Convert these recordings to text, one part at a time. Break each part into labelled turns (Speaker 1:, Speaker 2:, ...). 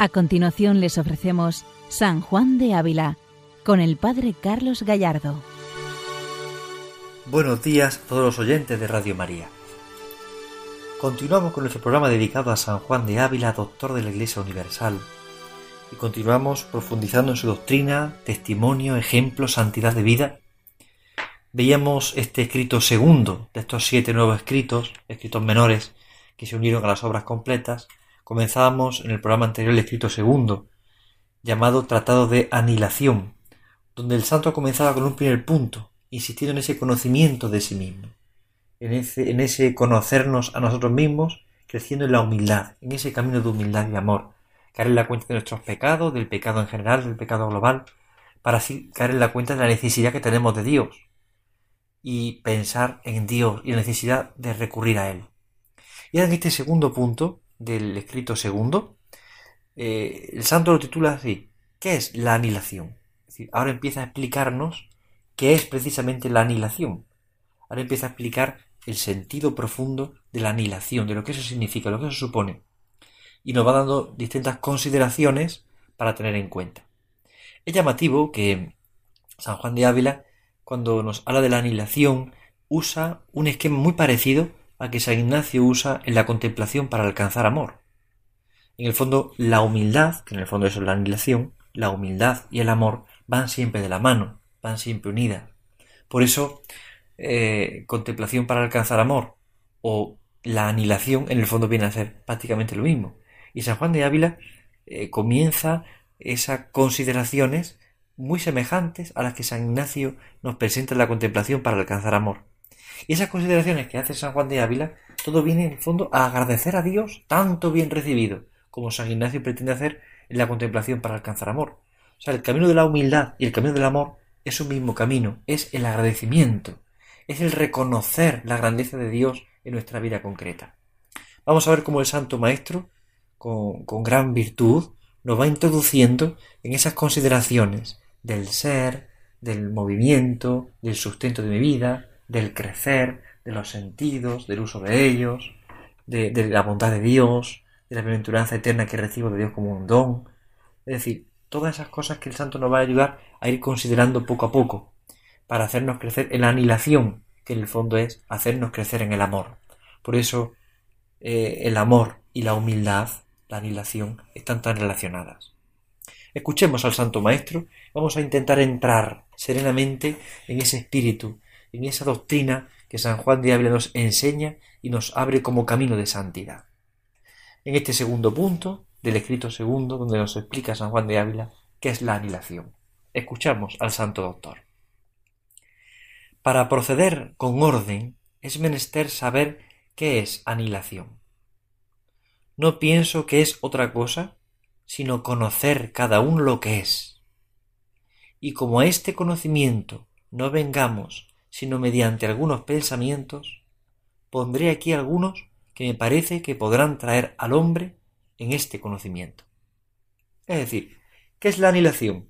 Speaker 1: A continuación les ofrecemos San Juan de Ávila con el Padre Carlos Gallardo.
Speaker 2: Buenos días a todos los oyentes de Radio María. Continuamos con nuestro programa dedicado a San Juan de Ávila, doctor de la Iglesia Universal. Y continuamos profundizando en su doctrina, testimonio, ejemplo, santidad de vida. Veíamos este escrito segundo de estos siete nuevos escritos, escritos menores, que se unieron a las obras completas, Comenzábamos en el programa anterior el escrito segundo, llamado Tratado de Anilación, donde el santo comenzaba con un primer punto, insistiendo en ese conocimiento de sí mismo, en ese, en ese conocernos a nosotros mismos, creciendo en la humildad, en ese camino de humildad y amor, caer en la cuenta de nuestros pecados, del pecado en general, del pecado global, para así caer en la cuenta de la necesidad que tenemos de Dios y pensar en Dios y la necesidad de recurrir a Él. Y en este segundo punto del escrito segundo, eh, el santo lo titula así, ¿qué es la anilación? Ahora empieza a explicarnos qué es precisamente la anilación. Ahora empieza a explicar el sentido profundo de la anilación, de lo que eso significa, lo que eso supone. Y nos va dando distintas consideraciones para tener en cuenta. Es llamativo que San Juan de Ávila, cuando nos habla de la anilación, usa un esquema muy parecido a que San Ignacio usa en la contemplación para alcanzar amor. En el fondo, la humildad, que en el fondo eso es la anilación, la humildad y el amor van siempre de la mano, van siempre unidas. Por eso, eh, contemplación para alcanzar amor o la anilación en el fondo viene a ser prácticamente lo mismo. Y San Juan de Ávila eh, comienza esas consideraciones muy semejantes a las que San Ignacio nos presenta en la contemplación para alcanzar amor. Y esas consideraciones que hace San Juan de Ávila, todo viene en el fondo a agradecer a Dios tanto bien recibido, como San Ignacio pretende hacer en la contemplación para alcanzar amor. O sea, el camino de la humildad y el camino del amor es un mismo camino, es el agradecimiento, es el reconocer la grandeza de Dios en nuestra vida concreta. Vamos a ver cómo el Santo Maestro, con, con gran virtud, nos va introduciendo en esas consideraciones del ser, del movimiento, del sustento de mi vida, del crecer, de los sentidos, del uso de ellos, de, la bondad de Dios, de la bienaventuranza eterna que recibo de Dios como un don. Es decir, todas esas cosas que el santo nos va a ayudar a ir considerando poco a poco, para hacernos crecer en la anilación, que en el fondo es hacernos crecer en el amor. Por eso eh, el amor y la humildad, la anilación, están tan relacionadas. Escuchemos al Santo Maestro, vamos a intentar entrar serenamente en ese espíritu en esa doctrina que San Juan de Ávila nos enseña y nos abre como camino de santidad. En este segundo punto del escrito segundo, donde nos explica San Juan de Ávila qué es la anilación. Escuchamos al Santo Doctor. Para proceder con orden es menester saber qué es anilación. No pienso que es otra cosa, sino conocer cada uno lo que es. Y como a este conocimiento no vengamos sino mediante algunos pensamientos, pondré aquí algunos que me parece que podrán traer al hombre en este conocimiento. Es decir, ¿qué es la anilación?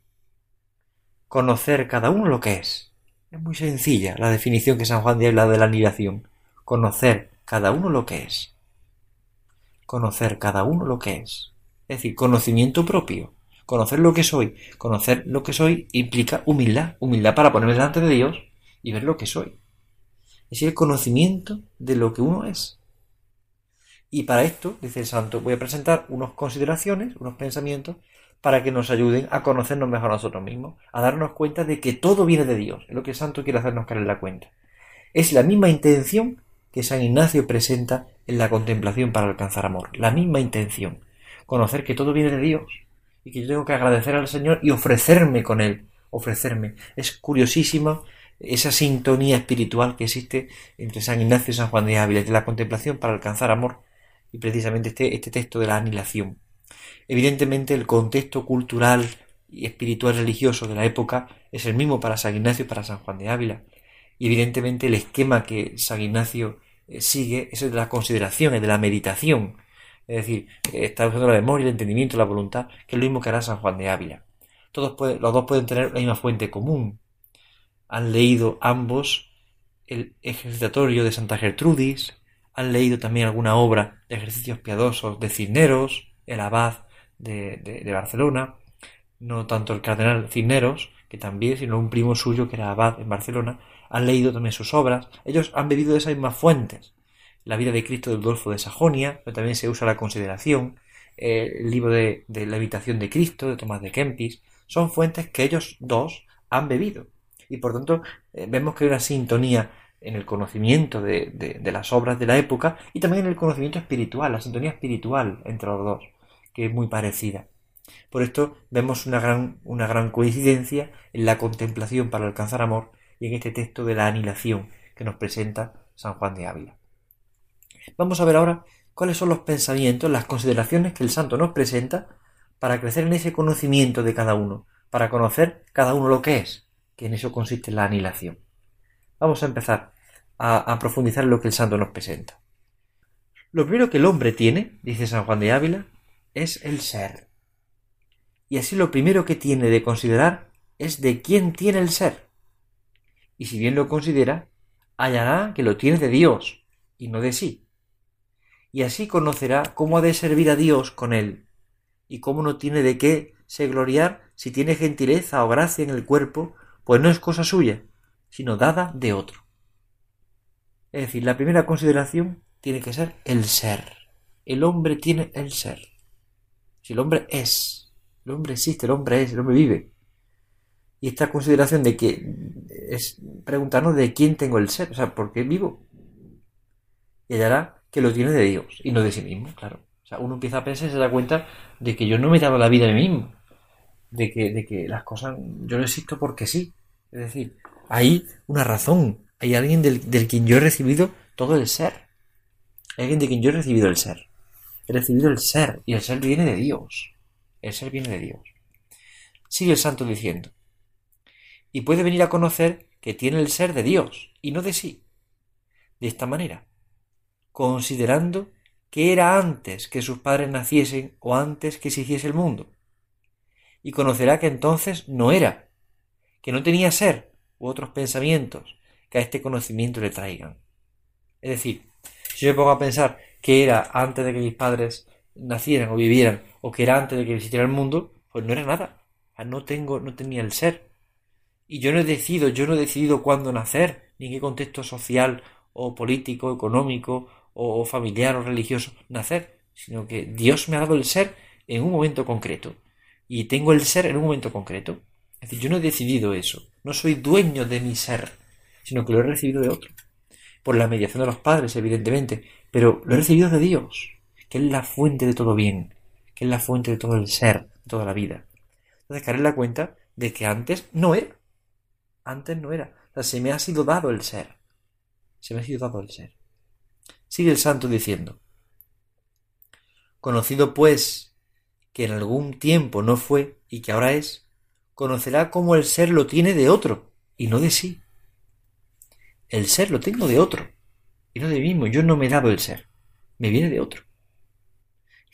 Speaker 2: Conocer cada uno lo que es. Es muy sencilla la definición que San Juan de habla de la anilación. Conocer cada uno lo que es. Conocer cada uno lo que es. Es decir, conocimiento propio. Conocer lo que soy. Conocer lo que soy implica humildad. Humildad para ponerme delante de Dios y ver lo que soy. Es el conocimiento de lo que uno es. Y para esto, dice el santo, voy a presentar unas consideraciones, unos pensamientos, para que nos ayuden a conocernos mejor a nosotros mismos, a darnos cuenta de que todo viene de Dios, es lo que el santo quiere hacernos caer en la cuenta. Es la misma intención que San Ignacio presenta en la contemplación para alcanzar amor, la misma intención, conocer que todo viene de Dios y que yo tengo que agradecer al Señor y ofrecerme con Él, ofrecerme. Es curiosísimo esa sintonía espiritual que existe entre San Ignacio y San Juan de Ávila, de la contemplación para alcanzar amor, y precisamente este, este texto de la anilación. Evidentemente el contexto cultural y espiritual religioso de la época es el mismo para San Ignacio y para San Juan de Ávila. Y evidentemente el esquema que San Ignacio eh, sigue es el de la consideración, el de la meditación. Es decir, está usando la memoria, el entendimiento, la voluntad, que es lo mismo que hará San Juan de Ávila. Todos los dos pueden tener la misma fuente común, han leído ambos el ejercitatorio de Santa Gertrudis, han leído también alguna obra de ejercicios piadosos de Cisneros, el abad de, Barcelona, no tanto el cardenal Cisneros, que también, sino un primo suyo que era abad en Barcelona, han leído también sus obras. Ellos han bebido de esas mismas fuentes. La vida de Cristo de Adolfo de Sajonia, pero también se usa la consideración, el libro de, la habitación de Cristo de Tomás de Kempis, son fuentes que ellos dos han bebido. Y por tanto, eh, vemos que hay una sintonía en el conocimiento de, de, las obras de la época y también en el conocimiento espiritual, la sintonía espiritual entre los dos, que es muy parecida. Por esto vemos una gran, una gran coincidencia en la contemplación para alcanzar amor y en este texto de la anilación que nos presenta San Juan de Ávila. Vamos a ver ahora cuáles son los pensamientos, las consideraciones que el santo nos presenta para crecer en ese conocimiento de cada uno, para conocer cada uno lo que es, que en eso consiste la anilación. Vamos a empezar a, profundizar en lo que el santo nos presenta. Lo primero que el hombre tiene, dice San Juan de Ávila, es el ser. Y así lo primero que tiene de considerar es de quién tiene el ser. Y si bien lo considera, hallará que lo tiene de Dios y no de sí. Y así conocerá cómo ha de servir a Dios con él, y cómo no tiene de qué se gloriar si tiene gentileza o gracia en el cuerpo, pues no es cosa suya, sino dada de otro. Es decir, la primera consideración tiene que ser el ser. El hombre tiene el ser. Si el hombre es, el hombre existe, el hombre es, el hombre vive. Y esta consideración de que es preguntarnos de quién tengo el ser, o sea, ¿por qué vivo? Y hallará que lo tiene de Dios y no de sí mismo, claro. O sea, uno empieza a pensar y se da cuenta de que yo no me dado la vida a mí mismo. De que, de que las cosas, yo no existo porque sí. Es decir, hay una razón, hay alguien del, quien yo he recibido todo el ser. Hay alguien de quien yo he recibido el ser. He recibido el ser y el ser viene de Dios. El ser viene de Dios. Sigue el santo diciendo. Y puede venir a conocer que tiene el ser de Dios y no de sí. De esta manera, considerando que era antes que sus padres naciesen o antes que se hiciese el mundo. Y conocerá que entonces no era, que no tenía ser, u otros pensamientos que a este conocimiento le traigan. Es decir, si yo me pongo a pensar que era antes de que mis padres nacieran o vivieran, o que era antes de que existiera el mundo, pues no era nada. No tengo, no tenía el ser. Y yo no he decidido, yo no he decidido cuándo nacer, ni en qué contexto social o político, económico, o familiar o religioso nacer, sino que Dios me ha dado el ser en un momento concreto. Y tengo el ser en un momento concreto. Es decir, yo no he decidido eso. No soy dueño de mi ser, sino que lo he recibido de otro. Por la mediación de los padres, evidentemente, pero lo he recibido de Dios, que es la fuente de todo bien, que es la fuente de todo el ser, de toda la vida. Entonces caer en la cuenta de que antes no era. Antes no era. O se me ha sido dado el ser. Se me ha sido dado el ser. Sigue el santo diciendo. Conocido pues que en algún tiempo no fue y que ahora es, conocerá cómo el ser lo tiene de otro y no de sí. El ser lo tengo de otro y no de mí mismo. Yo no me he dado el ser, me viene de otro.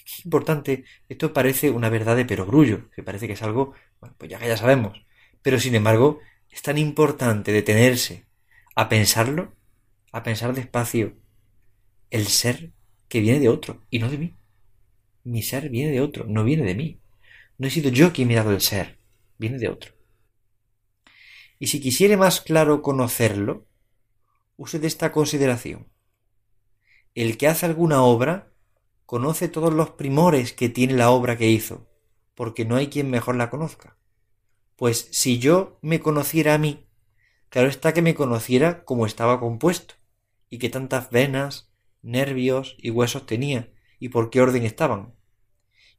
Speaker 2: Es importante, esto parece una verdad de perogrullo, que parece que es algo, bueno, pues ya que ya sabemos, pero sin embargo es tan importante detenerse a pensarlo, a pensar despacio, el ser que viene de otro y no de mí. Mi ser viene de otro, no viene de mí. No he sido yo quien me ha dado el ser, viene de otro. Y si quisiere más claro conocerlo, use de esta consideración. El que hace alguna obra conoce todos los primores que tiene la obra que hizo, porque no hay quien mejor la conozca. Pues si yo me conociera a mí, claro está que me conociera como estaba compuesto, y que tantas venas, nervios y huesos tenía, y por qué orden estaban.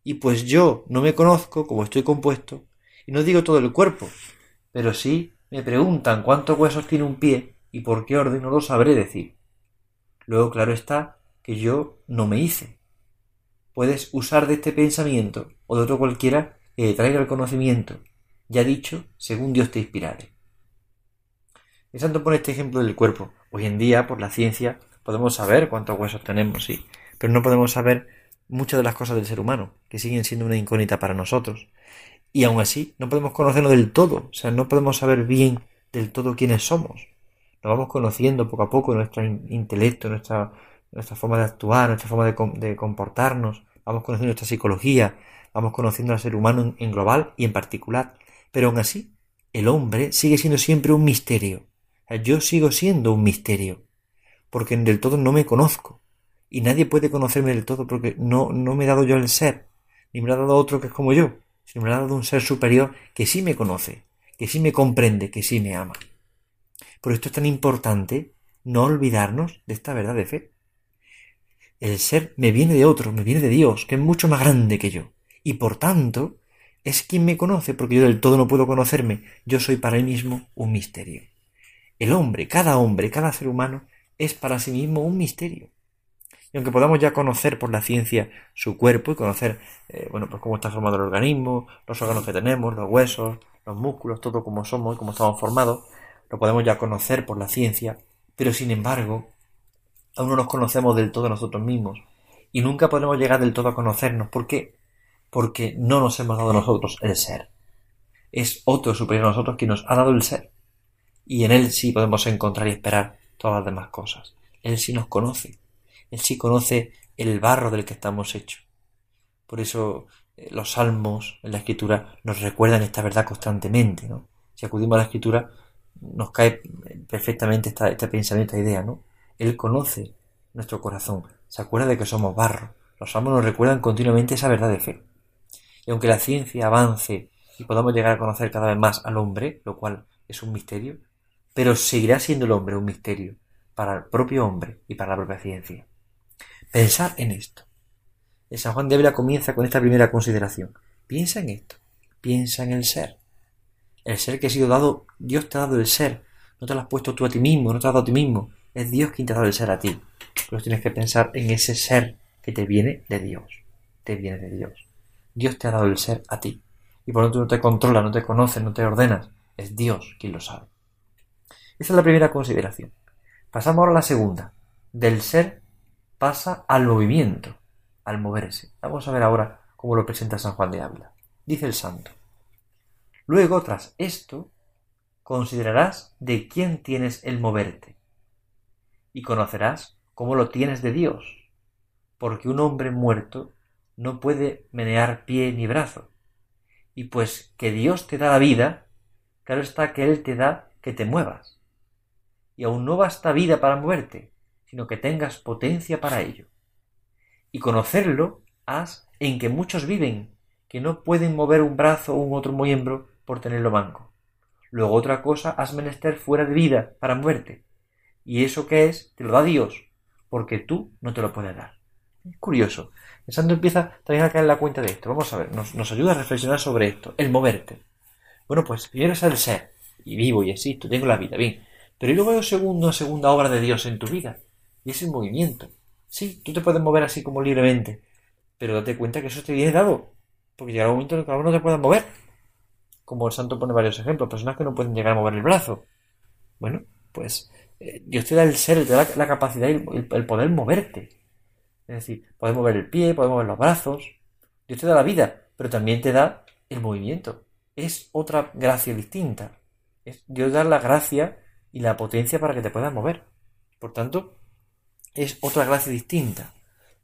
Speaker 2: Y pues yo no me conozco como estoy compuesto, y no digo todo el cuerpo, pero sí me preguntan cuántos huesos tiene un pie y por qué orden no lo sabré decir. Luego claro está que yo no me hice. Puedes usar de este pensamiento o de otro cualquiera que traiga el conocimiento, ya dicho, según Dios te inspirare. El santo pone este ejemplo del cuerpo. Hoy en día, por la ciencia, podemos saber cuántos huesos tenemos, sí, pero no podemos saber muchas de las cosas del ser humano, que siguen siendo una incógnita para nosotros y aún así no podemos conocerlo del todo, o sea, no podemos saber bien del todo quiénes somos. Nos vamos conociendo poco a poco nuestro intelecto, nuestra, nuestra forma de actuar, nuestra forma de, comportarnos, vamos conociendo esta psicología, vamos conociendo al ser humano en, global y en particular, pero aún así, el hombre sigue siendo siempre un misterio. Yo sigo siendo un misterio, porque del todo no me conozco, y nadie puede conocerme del todo porque no, no me he dado yo el ser, ni me lo ha dado otro que es como yo, sino me un ser superior que sí me conoce, que sí me comprende, que sí me ama. Por esto es tan importante no olvidarnos de esta verdad de fe. El ser me viene de otro, me viene de Dios, que es mucho más grande que yo. Y por tanto, es quien me conoce, porque yo del todo no puedo conocerme. Yo soy para él mismo un misterio. El hombre, cada hombre, cada ser humano, es para sí mismo un misterio. Y aunque podamos ya conocer por la ciencia su cuerpo y conocer, eh, bueno, pues cómo está formado el organismo, los órganos que tenemos, los huesos, los músculos, todo como somos y cómo estamos formados, lo podemos ya conocer por la ciencia, pero sin embargo, aún no nos conocemos del todo nosotros mismos y nunca podremos llegar del todo a conocernos. ¿Por qué? Porque no nos hemos dado nosotros el ser. Es otro superior a nosotros quien nos ha dado el ser. Y en él sí podemos encontrar y esperar todas las demás cosas. Él sí nos conoce. Él sí conoce el barro del que estamos hechos. Por eso eh, los salmos en la escritura nos recuerdan esta verdad constantemente. ¿no? Si acudimos a la escritura, nos cae perfectamente este pensamiento, esta idea, ¿no? Él conoce nuestro corazón, se acuerda de que somos barro. Los salmos nos recuerdan continuamente esa verdad de fe. Y aunque la ciencia avance y podamos llegar a conocer cada vez más al hombre, lo cual es un misterio, pero seguirá siendo el hombre un misterio para el propio hombre y para la propia ciencia. Pensar en esto. El San Juan de Ávila comienza con esta primera consideración. Piensa en esto. Piensa en el ser. El ser que ha sido dado, Dios te ha dado el ser. No te lo has puesto tú a ti mismo, no te has dado a ti mismo. Es Dios quien te ha dado el ser a ti. Pero tienes que pensar en ese ser que te viene de Dios. Te viene de Dios. Dios te ha dado el ser a ti. Y por lo tanto no te controla, no te conoce, no te ordenas. Es Dios quien lo sabe. Esa es la primera consideración. Pasamos ahora a la segunda. Del ser pasa al movimiento, al moverse. Vamos a ver ahora cómo lo presenta San Juan de Ávila. Dice el santo. Luego, tras esto, considerarás de quién tienes el moverte, y conocerás cómo lo tienes de Dios, porque un hombre muerto no puede menear pie ni brazo, y pues que Dios te da la vida, claro está que Él te da que te muevas, y aún no basta vida para moverte, sino que tengas potencia para ello. Y conocerlo haz en que muchos viven, que no pueden mover un brazo o un otro miembro por tenerlo manco. Luego otra cosa has menester fuera de vida para muerte. Y eso que es, te lo da Dios, porque tú no te lo puedes dar. Es curioso. El santo empieza también a caer en la cuenta de esto. Vamos a ver, nos, ayuda a reflexionar sobre esto, el moverte. Bueno, pues primero es el ser, y vivo y existo, tengo la vida, bien. Pero luego hay segundo, segunda obra de Dios en tu vida, y es el movimiento. Sí, tú te puedes mover así como libremente, pero date cuenta que eso te viene dado, porque llega un momento en que cada uno te pueda mover como el santo pone varios ejemplos, personas que no pueden llegar a mover el brazo. Bueno, pues eh, Dios te da el ser, te da la, capacidad y el, poder moverte. Es decir, puedes mover el pie, puedes mover los brazos. Dios te da la vida, pero también te da el movimiento. Es otra gracia distinta. Dios da la gracia y la potencia para que te puedas mover. Por tanto, es otra gracia distinta.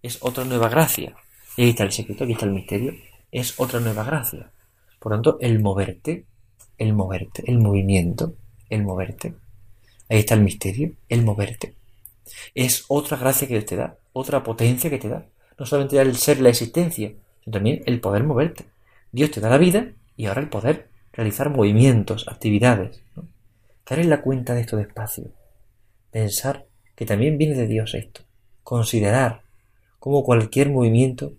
Speaker 2: Es otra nueva gracia. Y ahí está el secreto, aquí está el misterio. Es otra nueva gracia. Por tanto, el moverte, el moverte, el movimiento, el moverte. Ahí está el misterio, el moverte. Es otra gracia que te da, otra potencia que te da. No solamente el ser, la existencia, sino también el poder moverte. Dios te da la vida y ahora el poder realizar movimientos, actividades. ¿no? Caer en la cuenta de esto despacio. Pensar que también viene de Dios esto. Considerar como cualquier movimiento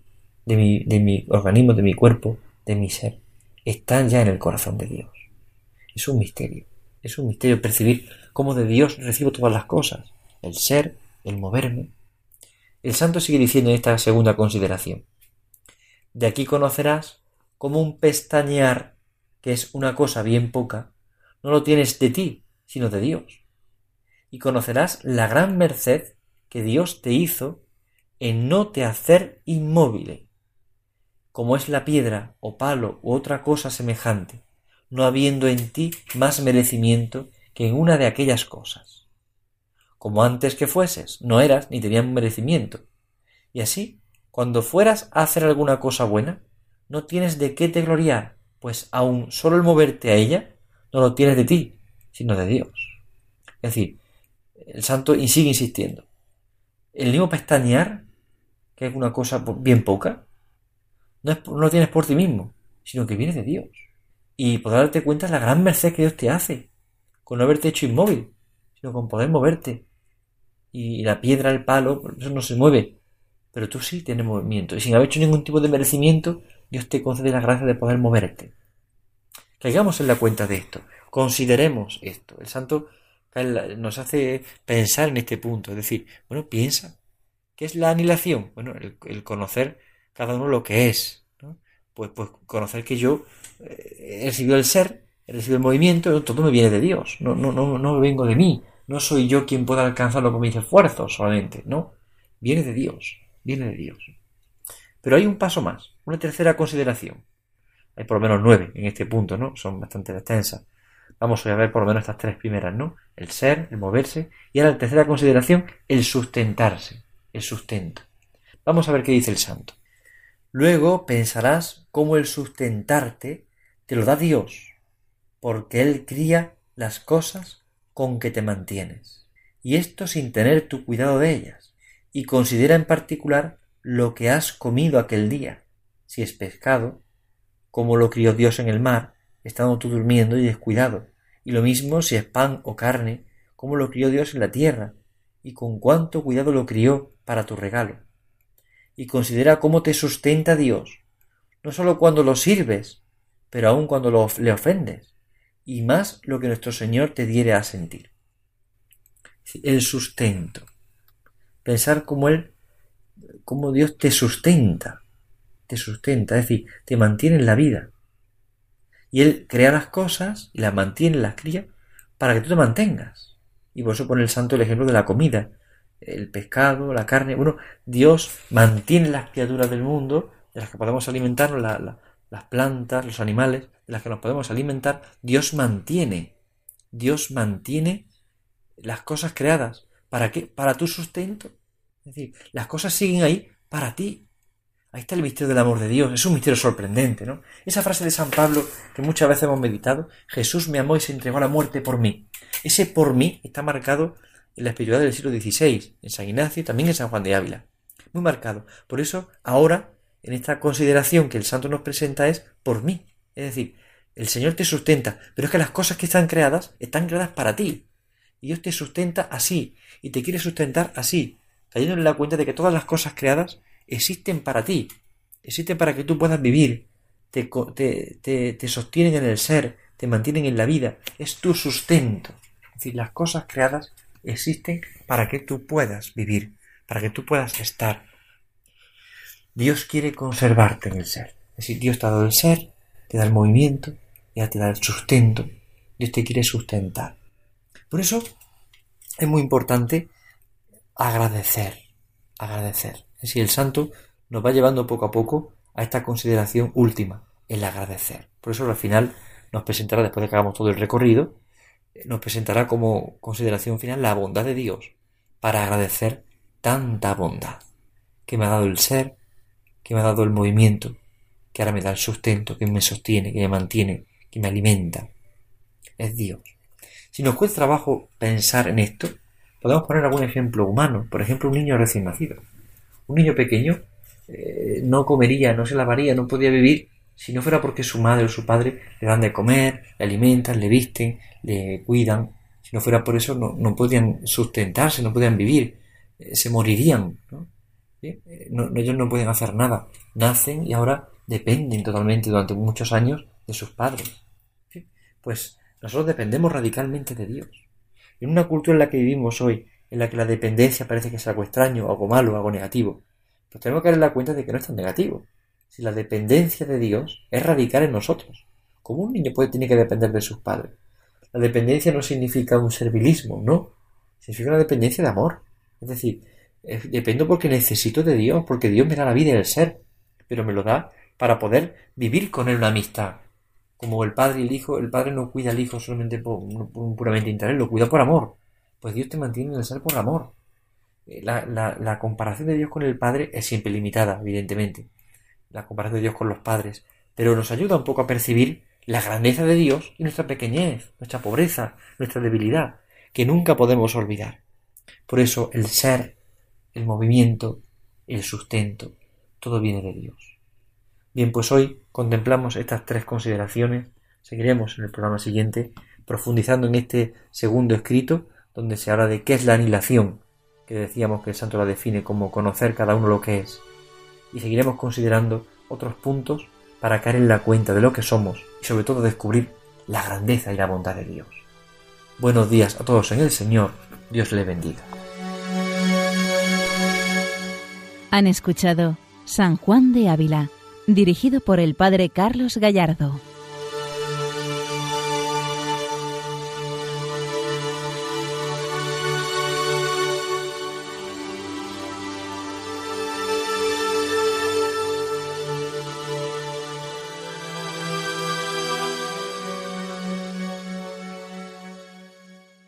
Speaker 2: de mi, de mi organismo, de mi cuerpo, de mi ser, están ya en el corazón de Dios. Es un misterio. Es un misterio percibir cómo de Dios recibo todas las cosas, el ser, el moverme. El santo sigue diciendo en esta segunda consideración. De aquí conocerás cómo un pestañear, que es una cosa bien poca, no lo tienes de ti, sino de Dios. Y conocerás la gran merced que Dios te hizo en no te hacer inmóvil, como es la piedra o palo u otra cosa semejante, no habiendo en ti más merecimiento que en una de aquellas cosas. Como antes que fueses, no eras ni tenías merecimiento, y así cuando fueras a hacer alguna cosa buena, no tienes de qué te gloriar, pues aun solo el moverte a ella no lo tienes de ti, sino de Dios. Es decir, el santo sigue insistiendo. El mismo pestañear, que es una cosa bien poca, no, lo tienes por ti mismo, sino que viene de Dios. Y poder darte cuenta de la gran merced que Dios te hace, con no haberte hecho inmóvil, sino con poder moverte. Y la piedra, el palo, eso no se mueve, pero tú sí tienes movimiento. Y sin haber hecho ningún tipo de merecimiento, Dios te concede la gracia de poder moverte. Caigamos en la cuenta de esto. Consideremos esto. El santo nos hace pensar en este punto. Es decir, bueno, piensa. ¿Qué es la anilación? Bueno, el, conocer cada uno lo que es. Pues, pues conocer que yo eh, he recibido el ser, he recibido el movimiento, todo me viene de Dios. No, no, no, no vengo de mí. No soy yo quien pueda alcanzarlo con mis esfuerzos solamente. No. Viene de Dios. Viene de Dios. Pero hay un paso más, una tercera consideración. Hay por lo menos nueve en este punto, ¿no? Son bastante extensas. Vamos a ver por lo menos estas tres primeras, ¿no? El ser, el moverse, y ahora la tercera consideración, el sustentarse, el sustento. Vamos a ver qué dice el santo. Luego pensarás cómo el sustentarte te lo da Dios, porque Él cría las cosas con que te mantienes, y esto sin tener tu cuidado de ellas, y considera en particular lo que has comido aquel día, si es pescado, como lo crió Dios en el mar, estando tú durmiendo y descuidado, y lo mismo si es pan o carne, como lo crió Dios en la tierra, y con cuánto cuidado lo crió para tu regalo. Y considera cómo te sustenta Dios, no sólo cuando lo sirves, pero aun cuando lo, le ofendes, y más lo que nuestro Señor te diere a sentir. El sustento. Pensar cómo Él, cómo Dios te sustenta, te sustenta, es decir, te mantiene en la vida. Y Él crea las cosas y las mantiene, las cría, para que tú te mantengas. Y por eso pone el santo el ejemplo de la comida, el pescado, la carne. Bueno, Dios mantiene las criaturas del mundo, de las que podemos alimentarnos, las plantas, los animales, de las que nos podemos alimentar. Dios mantiene, Dios mantiene las cosas creadas. ¿Para qué? Para tu sustento. Es decir, las cosas siguen ahí para ti. Ahí está el misterio del amor de Dios. Es un misterio sorprendente, ¿no? Esa frase de San Pablo que muchas veces hemos meditado, Jesús me amó y se entregó a la muerte por mí. Ese por mí está marcado en la espiritualidad del siglo XVI, en San Ignacio y también en San Juan de Ávila. Muy marcado. Por eso, ahora, en esta consideración que el santo nos presenta es por mí. Es decir, el Señor te sustenta, pero es que las cosas que están creadas están creadas para ti. Y Dios te sustenta así, y te quiere sustentar así, cayendo en la cuenta de que todas las cosas creadas existen para ti, existen para que tú puedas vivir, te, te, te, sostienen en el ser, te mantienen en la vida, es tu sustento. Es decir, las cosas creadas existen para que tú puedas vivir, para que tú puedas estar. Dios quiere conservarte en el ser. Es decir, Dios te ha dado el ser, te da el movimiento, ya te da el sustento. Dios te quiere sustentar. Por eso es muy importante agradecer, agradecer. Si el santo nos va llevando poco a poco a esta consideración última, el agradecer. Por eso al final nos presentará, después de que hagamos todo el recorrido, nos presentará como consideración final la bondad de Dios para agradecer tanta bondad que me ha dado el ser, que me ha dado el movimiento, que ahora me da el sustento, que me sostiene, que me mantiene, que me alimenta. Es Dios. Si nos cuesta trabajo pensar en esto, podemos poner algún ejemplo humano, por ejemplo un niño recién nacido. Un niño pequeño eh, no comería, no se lavaría, no podía vivir si no fuera porque su madre o su padre le dan de comer, le alimentan, le visten, le cuidan. Si no fuera por eso no, podían sustentarse, no podían vivir, eh, se morirían. Eh, ¿no? ellos no pueden hacer nada. Nacen y ahora dependen totalmente durante muchos años de sus padres. Pues nosotros dependemos radicalmente de Dios. En una cultura en la que vivimos hoy, en la que la dependencia parece que es algo extraño, algo malo, algo negativo, pues tenemos que dar la cuenta de que no es tan negativo. Si la dependencia de Dios es radical en nosotros. ¿Cómo un niño puede, tiene que depender de sus padres? La dependencia no significa un servilismo, no. Significa una dependencia de amor. Es decir, eh, dependo porque necesito de Dios, porque Dios me da la vida y el ser, pero me lo da para poder vivir con él una amistad. Como el padre y el hijo, el padre no cuida al hijo solamente por, por puramente interés, lo cuida por amor. Pues Dios te mantiene en el ser por amor. la, la, comparación de Dios con el Padre es siempre limitada, evidentemente. La comparación de Dios con los padres. Pero nos ayuda un poco a percibir la grandeza de Dios y nuestra pequeñez, nuestra pobreza, nuestra debilidad, que nunca podemos olvidar. Por eso el ser, el movimiento, el sustento, todo viene de Dios. Bien, pues hoy contemplamos estas tres consideraciones. Seguiremos en el programa siguiente profundizando en este segundo escrito, donde se habla de qué es la anilación, que decíamos que el santo la define como conocer cada uno lo que es. Y seguiremos considerando otros puntos para caer en la cuenta de lo que somos y sobre todo descubrir la grandeza y la bondad de Dios. Buenos días a todos en el Señor, Dios le bendiga.
Speaker 1: Han escuchado San Juan de Ávila, dirigido por el Padre Carlos Gallardo.